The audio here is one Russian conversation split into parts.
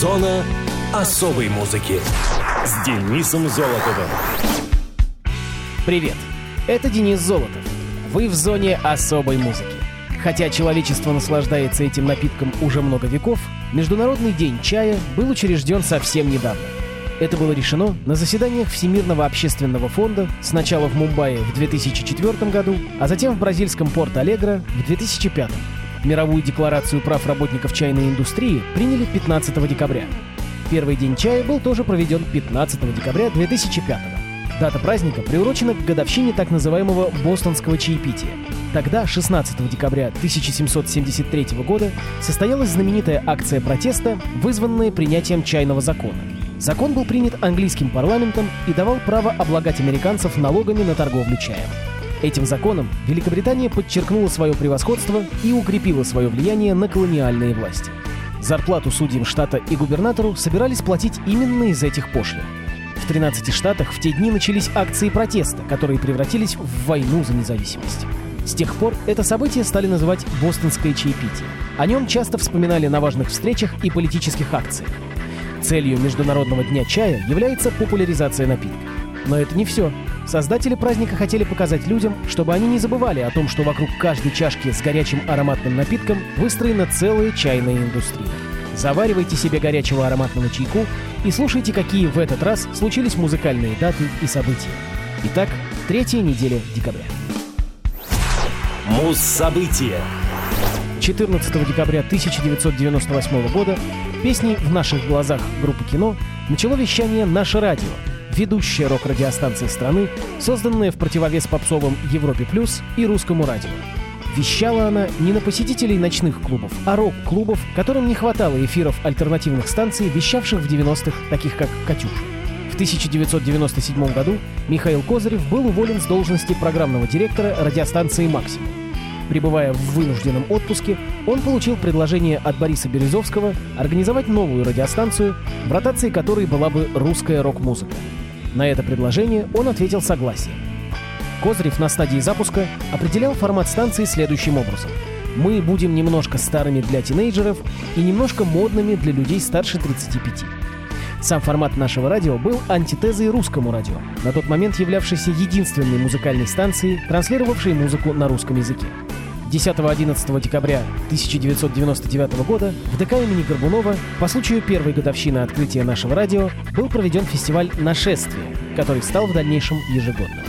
Зона особой музыки с Денисом Золотовым. Привет, это Денис Золотов. Вы в зоне особой музыки. Хотя человечество наслаждается этим напитком уже много веков, Международный день чая был учрежден совсем недавно. Это было решено на заседаниях Всемирного общественного фонда сначала в Мумбаи в 2004 году, а затем в бразильском Порт-Алегро в 2005. Мировую декларацию прав работников чайной индустрии приняли 15 декабря. Первый день чая был тоже проведен 15 декабря 2005 Дата праздника приурочена к годовщине так называемого «бостонского чаепития». Тогда, 16 декабря 1773 года, состоялась знаменитая акция протеста, вызванная принятием чайного закона. Закон был принят английским парламентом и давал право облагать американцев налогами на торговлю чаем. Этим законом Великобритания подчеркнула свое превосходство и укрепила свое влияние на колониальные власти. Зарплату судьям штата и губернатору собирались платить именно из этих пошлин. В 13 штатах в те дни начались акции протеста, которые превратились в войну за независимость. С тех пор это событие стали называть «Бостонское чаепитие». О нем часто вспоминали на важных встречах и политических акциях. Целью Международного дня чая является популяризация напитка. Но это не все. Создатели праздника хотели показать людям, чтобы они не забывали о том, что вокруг каждой чашки с горячим ароматным напитком выстроена целая чайная индустрия. Заваривайте себе горячего ароматного чайку и слушайте, какие в этот раз случились музыкальные даты и события. Итак, третья неделя декабря. Муз-события. 14 декабря 1998 года песней «В наших глазах» группы «Кино» начало вещание «Наше радио», ведущая рок-радиостанция страны, созданная в противовес попсовым «Европе плюс» и «Русскому радио». Вещала она не на посетителей ночных клубов, а рок-клубов, которым не хватало эфиров альтернативных станций, вещавших в 90-х, таких как «Катюша». В 1997 году Михаил Козырев был уволен с должности программного директора радиостанции «Максимум». Пребывая в вынужденном отпуске, он получил предложение от Бориса Березовского организовать новую радиостанцию, в ротации которой была бы русская рок-музыка. На это предложение он ответил согласием. Козырев на стадии запуска определял формат станции следующим образом. Мы будем немножко старыми для тинейджеров и немножко модными для людей старше 35. Сам формат нашего радио был антитезой русскому радио, на тот момент являвшейся единственной музыкальной станцией, транслировавшей музыку на русском языке. 10-11 декабря 1999 года в ДК имени Горбунова по случаю первой годовщины открытия нашего радио был проведен фестиваль «Нашествие», который стал в дальнейшем ежегодным.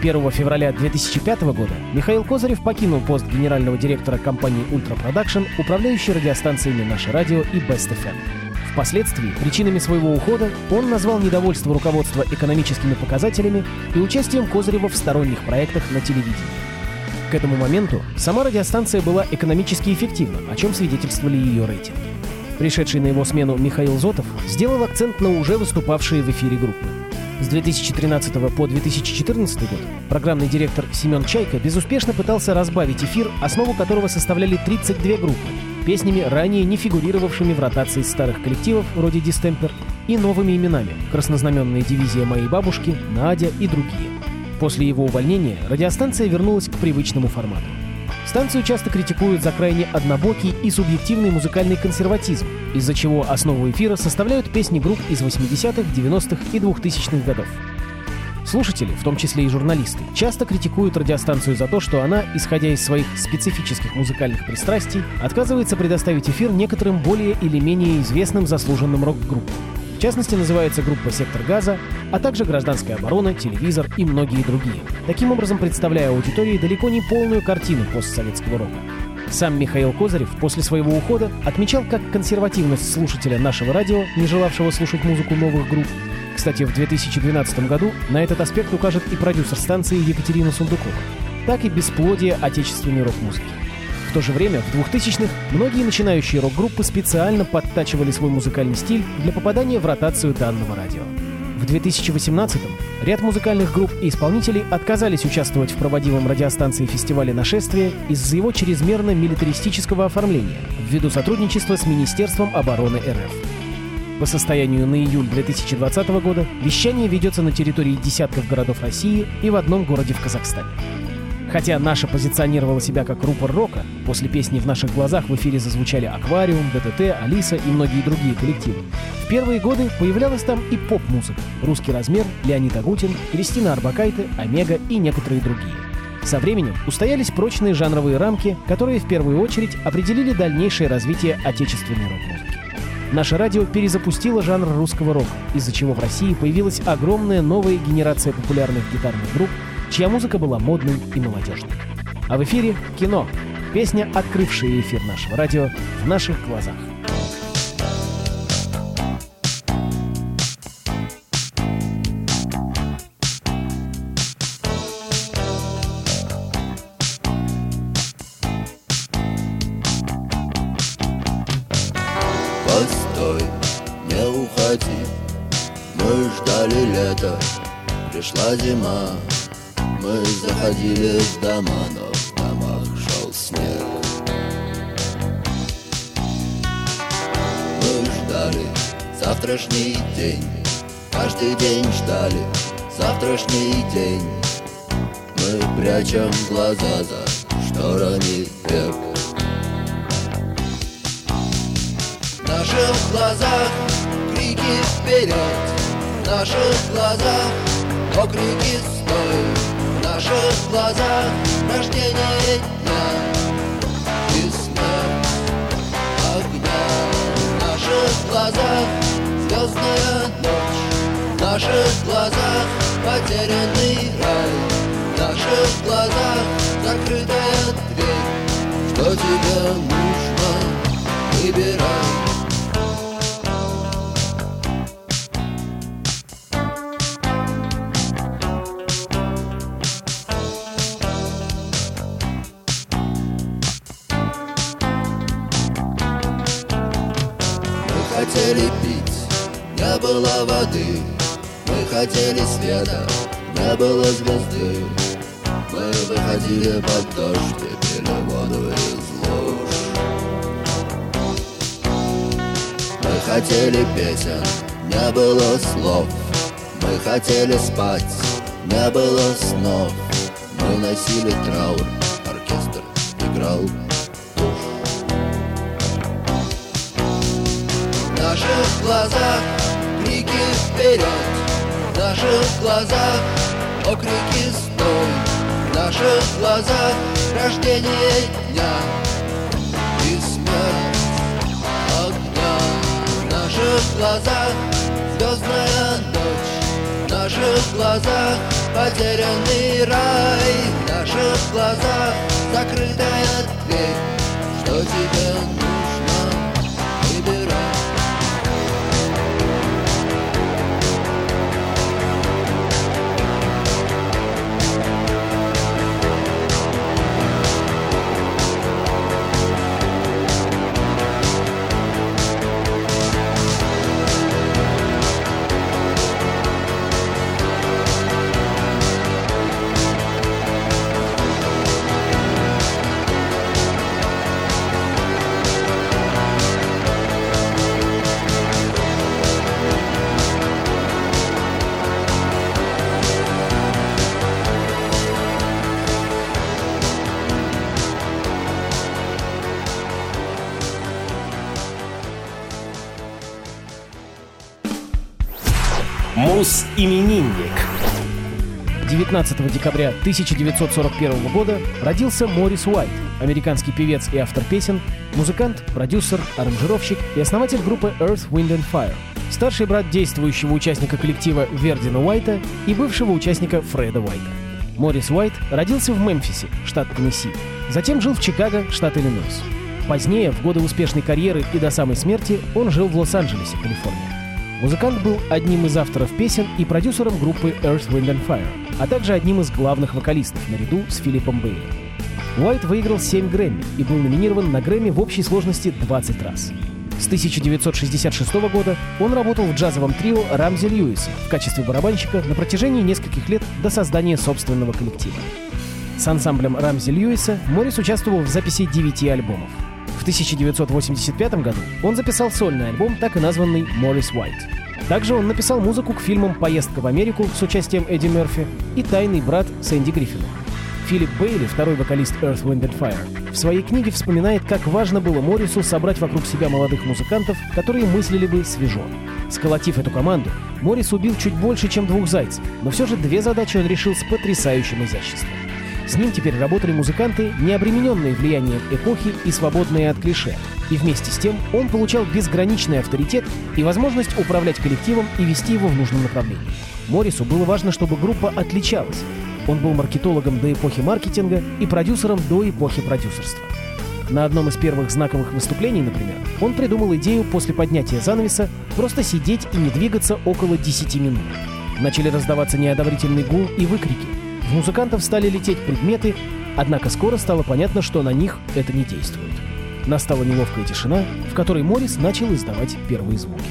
1 февраля 2005 года Михаил Козырев покинул пост генерального директора компании Ультра Production, управляющей радиостанциями «Наше радио» и Best FM. Впоследствии причинами своего ухода он назвал недовольство руководства экономическими показателями и участием Козырева в сторонних проектах на телевидении. К этому моменту сама радиостанция была экономически эффективна, о чем свидетельствовали ее рейтинги. Пришедший на его смену Михаил Зотов сделал акцент на уже выступавшие в эфире группы. С 2013 по 2014 год программный директор Семен Чайка безуспешно пытался разбавить эфир, основу которого составляли 32 группы, песнями, ранее не фигурировавшими в ротации старых коллективов вроде «Дистемпер» и новыми именами «Краснознаменная дивизия моей бабушки», «Надя» и другие. После его увольнения радиостанция вернулась к привычному формату. Станцию часто критикуют за крайне однобокий и субъективный музыкальный консерватизм, из-за чего основу эфира составляют песни групп из 80-х, 90-х и 2000-х годов. Слушатели, в том числе и журналисты, часто критикуют радиостанцию за то, что она, исходя из своих специфических музыкальных пристрастий, отказывается предоставить эфир некоторым более или менее известным заслуженным рок-группам. В частности, называется группа «Сектор газа», а также «Гражданская оборона», «Телевизор» и многие другие. Таким образом, представляя аудитории далеко не полную картину постсоветского рока. Сам Михаил Козырев после своего ухода отмечал как консервативность слушателя нашего радио, не желавшего слушать музыку новых групп. Кстати, в 2012 году на этот аспект укажет и продюсер станции Екатерина Сундукова, так и бесплодие отечественной рок-музыки. В то же время, в 2000-х многие начинающие рок-группы специально подтачивали свой музыкальный стиль для попадания в ротацию данного радио. В 2018-м ряд музыкальных групп и исполнителей отказались участвовать в проводимом радиостанции фестивале «Нашествие» из-за его чрезмерно милитаристического оформления ввиду сотрудничества с Министерством обороны РФ. По состоянию на июль 2020 года вещание ведется на территории десятков городов России и в одном городе в Казахстане. Хотя наша позиционировала себя как рупор рока, после песни «В наших глазах» в эфире зазвучали «Аквариум», «ДТТ», «Алиса» и многие другие коллективы. В первые годы появлялась там и поп-музыка «Русский размер», Леонид Агутин, Кристина Арбакайте, «Омега» и некоторые другие. Со временем устоялись прочные жанровые рамки, которые в первую очередь определили дальнейшее развитие отечественной рок-музыки. Наше радио перезапустило жанр русского рока, из-за чего в России появилась огромная новая генерация популярных гитарных групп, чья музыка была модной и молодежной. А в эфире кино. Песня, открывшая эфир нашего радио в наших глазах. Постой, не уходи Мы ждали лета, пришла зима Мы заходили в дома, но в домах шел снег. Мы ждали завтрашний день Каждый день ждали завтрашний день. Мы прячем глаза за шторами век. Наших глазах крики вперед. В наших глазах окрики стой наших глазах рождение дня. И огня. В наших глазах звездная ночь. В наших глазах потерянный рай. В наших глазах закрытая дверь. Что тебе нужно, выбирай хотели света, не было звезды. Мы выходили под дождь и пили воду из луж. Мы хотели песен, не было слов. Мы хотели спать, не было снов. Мы носили траур, оркестр играл В наших глазах крики вперед наших глазах окрики стой В наших глазах рождение дня. И смерть огня. В наших глазах звездная ночь. В наших глазах потерянный рай. В наших глазах закрытая дверь. Что тебе нужно, Мус-именинник. 19 декабря 1941 года родился Морис Уайт, американский певец и автор песен, музыкант, продюсер, аранжировщик и основатель группы Earth, Wind and Fire, старший брат действующего участника коллектива Вердина Уайта и бывшего участника Фреда Уайта. Морис Уайт родился в Мемфисе, штат Теннесси, затем жил в Чикаго, штат Иллинойс. Позднее, в годы успешной карьеры и до самой смерти, он жил в Лос-Анджелесе, Калифорния. Музыкант был одним из авторов песен и продюсером группы Earth, Wind and Fire, а также одним из главных вокалистов наряду с Филиппом Бейли. Уайт выиграл 7 Грэмми и был номинирован на Грэмми в общей сложности 20 раз. С 1966 года он работал в джазовом трио Рамзи Льюиса в качестве барабанщика на протяжении нескольких лет до создания собственного коллектива. С ансамблем Рамзи Льюиса Моррис участвовал в записи 9 альбомов. В 1985 году он записал сольный альбом, так и названный «Моррис Уайт». Также он написал музыку к фильмам «Поездка в Америку» с участием Эдди Мерфи и «Тайный брат» с Энди Гриффином. Филипп Бейли, второй вокалист Earth, Wind and Fire, в своей книге вспоминает, как важно было Моррису собрать вокруг себя молодых музыкантов, которые мыслили бы свежо. Сколотив эту команду, Моррис убил чуть больше, чем двух зайцев, но все же две задачи он решил с потрясающим изяществом. С ним теперь работали музыканты, не обремененные влиянием эпохи и свободные от клише. И вместе с тем он получал безграничный авторитет и возможность управлять коллективом и вести его в нужном направлении. Моррису было важно, чтобы группа отличалась. Он был маркетологом до эпохи маркетинга и продюсером до эпохи продюсерства. На одном из первых знаковых выступлений, например, он придумал идею после поднятия занавеса просто сидеть и не двигаться около 10 минут. Начали раздаваться неодобрительный гул и выкрики. В музыкантов стали лететь предметы, однако скоро стало понятно, что на них это не действует. Настала неловкая тишина, в которой Моррис начал издавать первые звуки.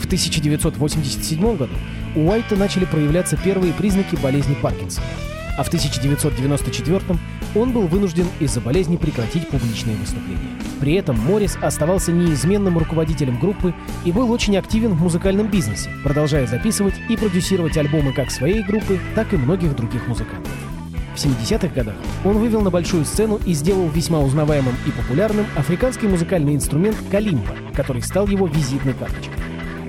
В 1987 году у Уайта начали проявляться первые признаки болезни Паркинсона, а в 1994 он был вынужден из-за болезни прекратить публичные выступления. При этом Моррис оставался неизменным руководителем группы и был очень активен в музыкальном бизнесе, продолжая записывать и продюсировать альбомы как своей группы, так и многих других музыкантов. В 70-х годах он вывел на большую сцену и сделал весьма узнаваемым и популярным африканский музыкальный инструмент калимба, который стал его визитной карточкой.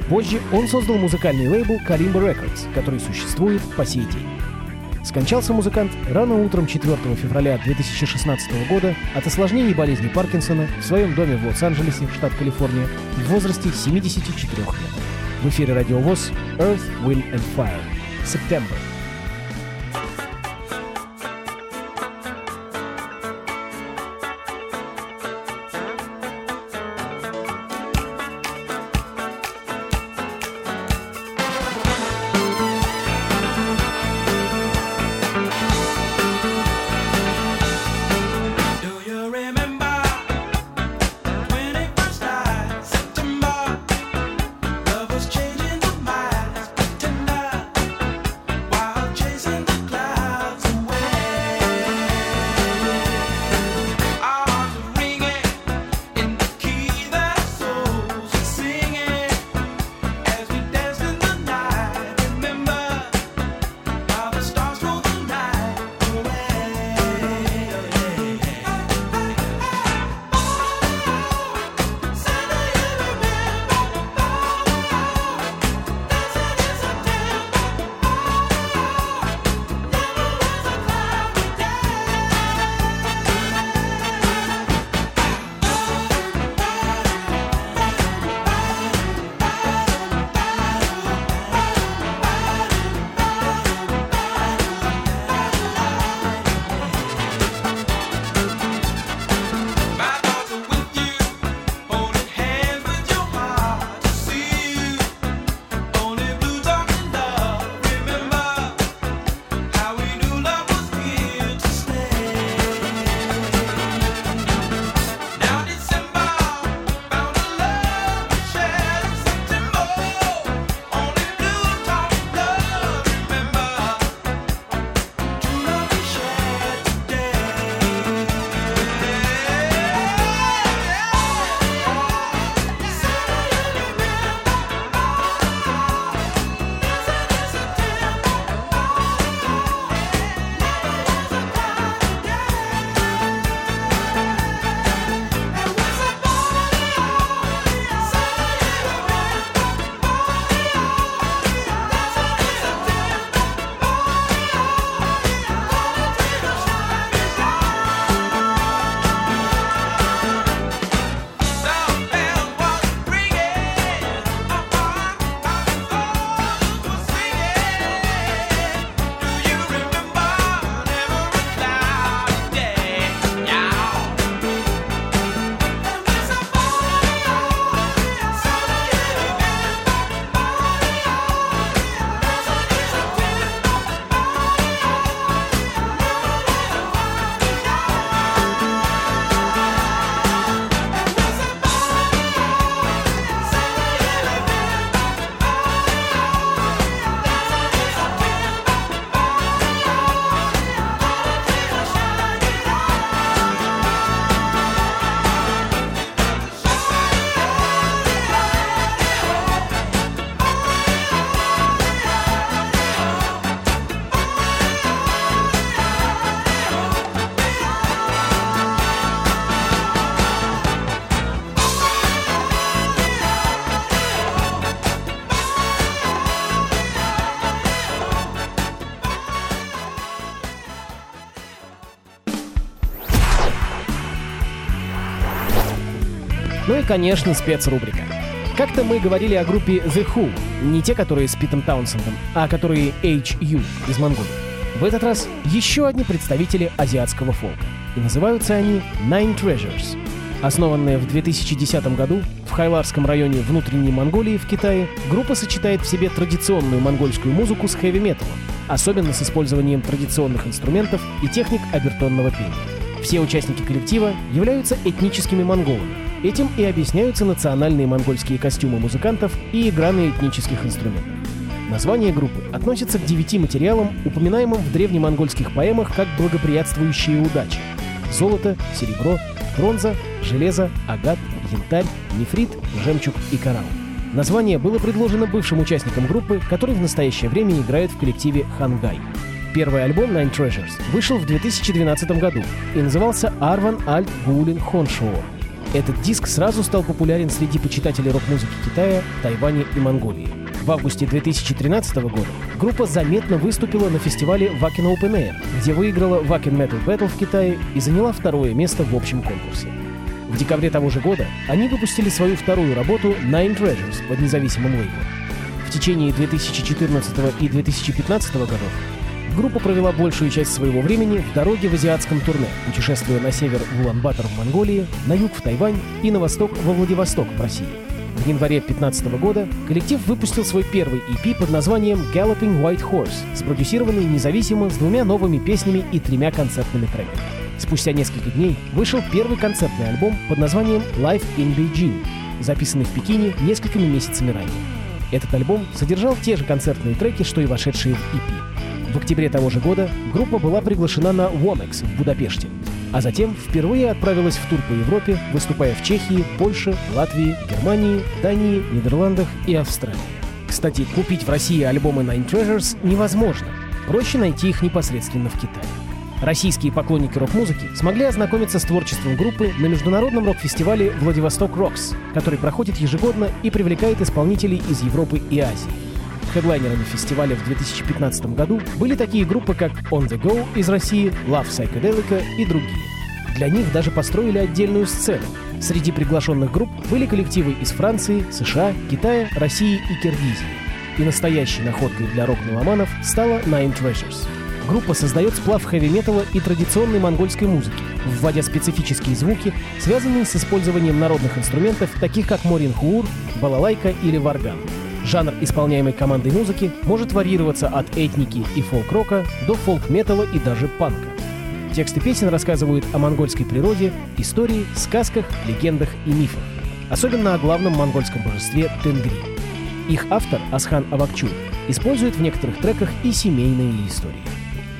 Позже он создал музыкальный лейбл Kalimba Records, который существует по сей день. Скончался музыкант рано утром 4 февраля 2016 года от осложнений болезни Паркинсона в своем доме в Лос-Анджелесе, штат Калифорния, в возрасте 74 лет. В эфире радиовоз Earth, Wind and Fire. September. Конечно, спецрубрика. Как-то мы говорили о группе The Who, не те, которые с Питом Таунсендом, а которые HU из Монголии. В этот раз еще одни представители азиатского фолка. И называются они Nine Treasures. Основанная в 2010 году в Хайларском районе внутренней Монголии в Китае, группа сочетает в себе традиционную монгольскую музыку с хэви-металом, особенно с использованием традиционных инструментов и техник обертонного пения. Все участники коллектива являются этническими монголами. Этим и объясняются национальные монгольские костюмы музыкантов и игра на этнических инструментах. Название группы относится к девяти материалам, упоминаемым в древнемонгольских поэмах как благоприятствующие удачи. Золото, серебро, бронза, железо, агат, янтарь, нефрит, жемчуг и коралл. Название было предложено бывшим участникам группы, который в настоящее время играет в коллективе «Хангай». Первый альбом Nine Treasures вышел в 2012 году и назывался «Арван Альт Гулин Хоншоор». Этот диск сразу стал популярен среди почитателей рок-музыки Китая, Тайваня и Монголии. В августе 2013 года группа заметно выступила на фестивале Wacken Open Air, где выиграла Wacken Metal Battle в Китае и заняла второе место в общем конкурсе. В декабре того же года они выпустили свою вторую работу Nine Treasures под независимым лейблом. В течение 2014 и 2015 годов группа провела большую часть своего времени в дороге в азиатском турне, путешествуя на север в Улан-Батор в Монголии, на юг в Тайвань и на восток во Владивосток в России. В январе 2015 года коллектив выпустил свой первый EP под названием Galloping White Horse, спродюсированный независимо с двумя новыми песнями и тремя концертными треками. Спустя несколько дней вышел первый концертный альбом под названием Life in Beijing, записанный в Пекине несколькими месяцами ранее. Этот альбом содержал те же концертные треки, что и вошедшие в EP. В октябре того же года группа была приглашена на Womex в Будапеште, а затем впервые отправилась в тур по Европе, выступая в Чехии, Польше, Латвии, Германии, Дании, Нидерландах и Австралии. Кстати, купить в России альбомы Nine Treasures невозможно. Проще найти их непосредственно в Китае. Российские поклонники рок-музыки смогли ознакомиться с творчеством группы на международном рок-фестивале «Владивосток Рокс», который проходит ежегодно и привлекает исполнителей из Европы и Азии. Хедлайнерами фестиваля в 2015 году были такие группы, как On The Go из России, Love Psychedelica и другие. Для них даже построили отдельную сцену. Среди приглашенных групп были коллективы из Франции, США, Китая, России и Киргизии. И настоящей находкой для рок-меломанов стала Nine Treasures. Группа создает сплав хэви-металла и традиционной монгольской музыки, вводя специфические звуки, связанные с использованием народных инструментов, таких как моринхуур, балалайка или варган. Жанр исполняемой командой музыки может варьироваться от этники и фолк-рока до фолк-металла и даже панка. Тексты песен рассказывают о монгольской природе, истории, сказках, легендах и мифах. Особенно о главном монгольском божестве Тенгри. Их автор, Асхан Авакчур, использует в некоторых треках и семейные истории.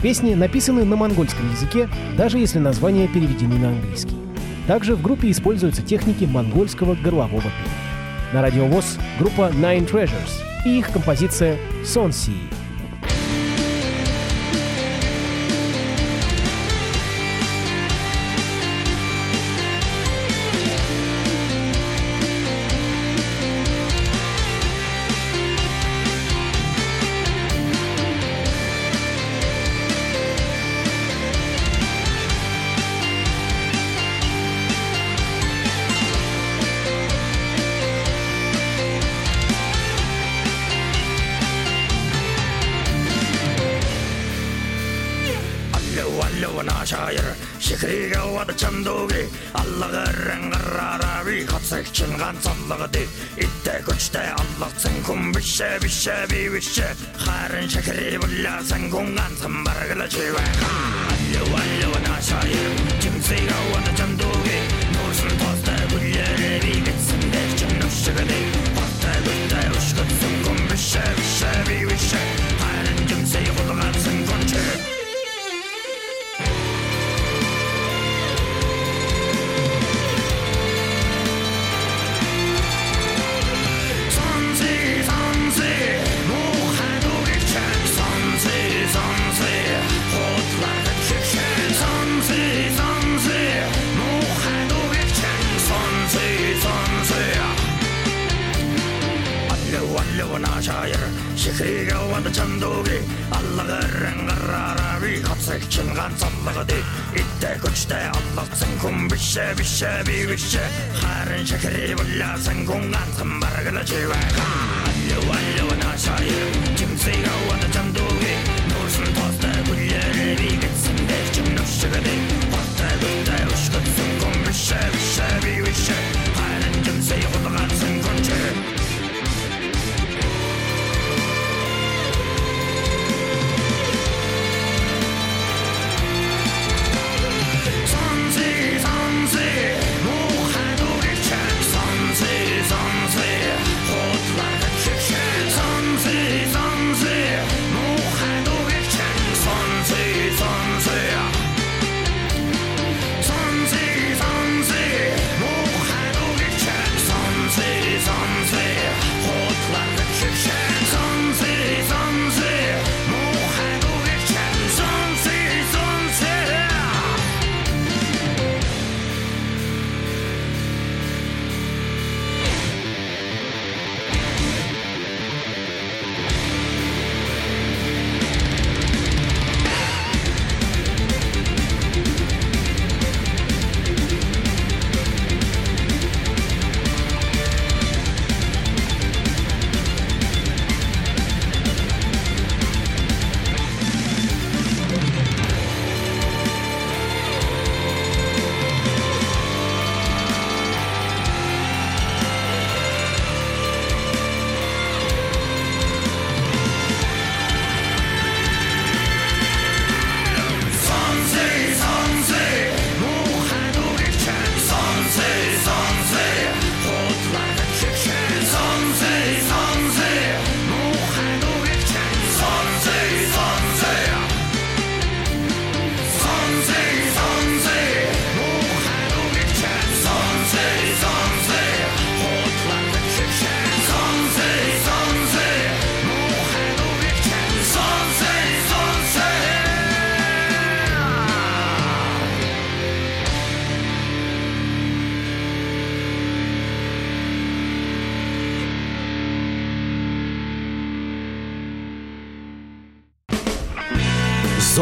Песни написаны на монгольском языке, даже если названия переведены на английский. Также в группе используются техники монгольского горлового пения. На радио ВОЗ группа Nine Treasures и их композиция «Сонси». аллуна уады чандуги аллығы рәңғарарави қатсық чинған саллығы ди итте күчте аллықсың кум бише бише бивише харын шикри буллясың кунган сымбаргылы чиве аллу аллуна шайыр чимсиге уады чандуги нурсын тосты бүллері бигітсін дек чыннушығы ди қатты күтті үшкітсің кум бише бише шаяр шихрийг аваад чандууги аллагарын гараарави хапсагчин ганц аллагади иттэй хүчтэй аллагцсан хүн бишээ бишээ би бишээ харин шихрий булаасан хүн ганцхан баргала чивээ алло алло нашаяр чимсийг аваад чандууги нуурсан тостой гүлээрээ би гэтсэн дээр чим нүшгэдэг хоцтой гүнтэй ушгдсан хүн бишээ бишээ би бишээ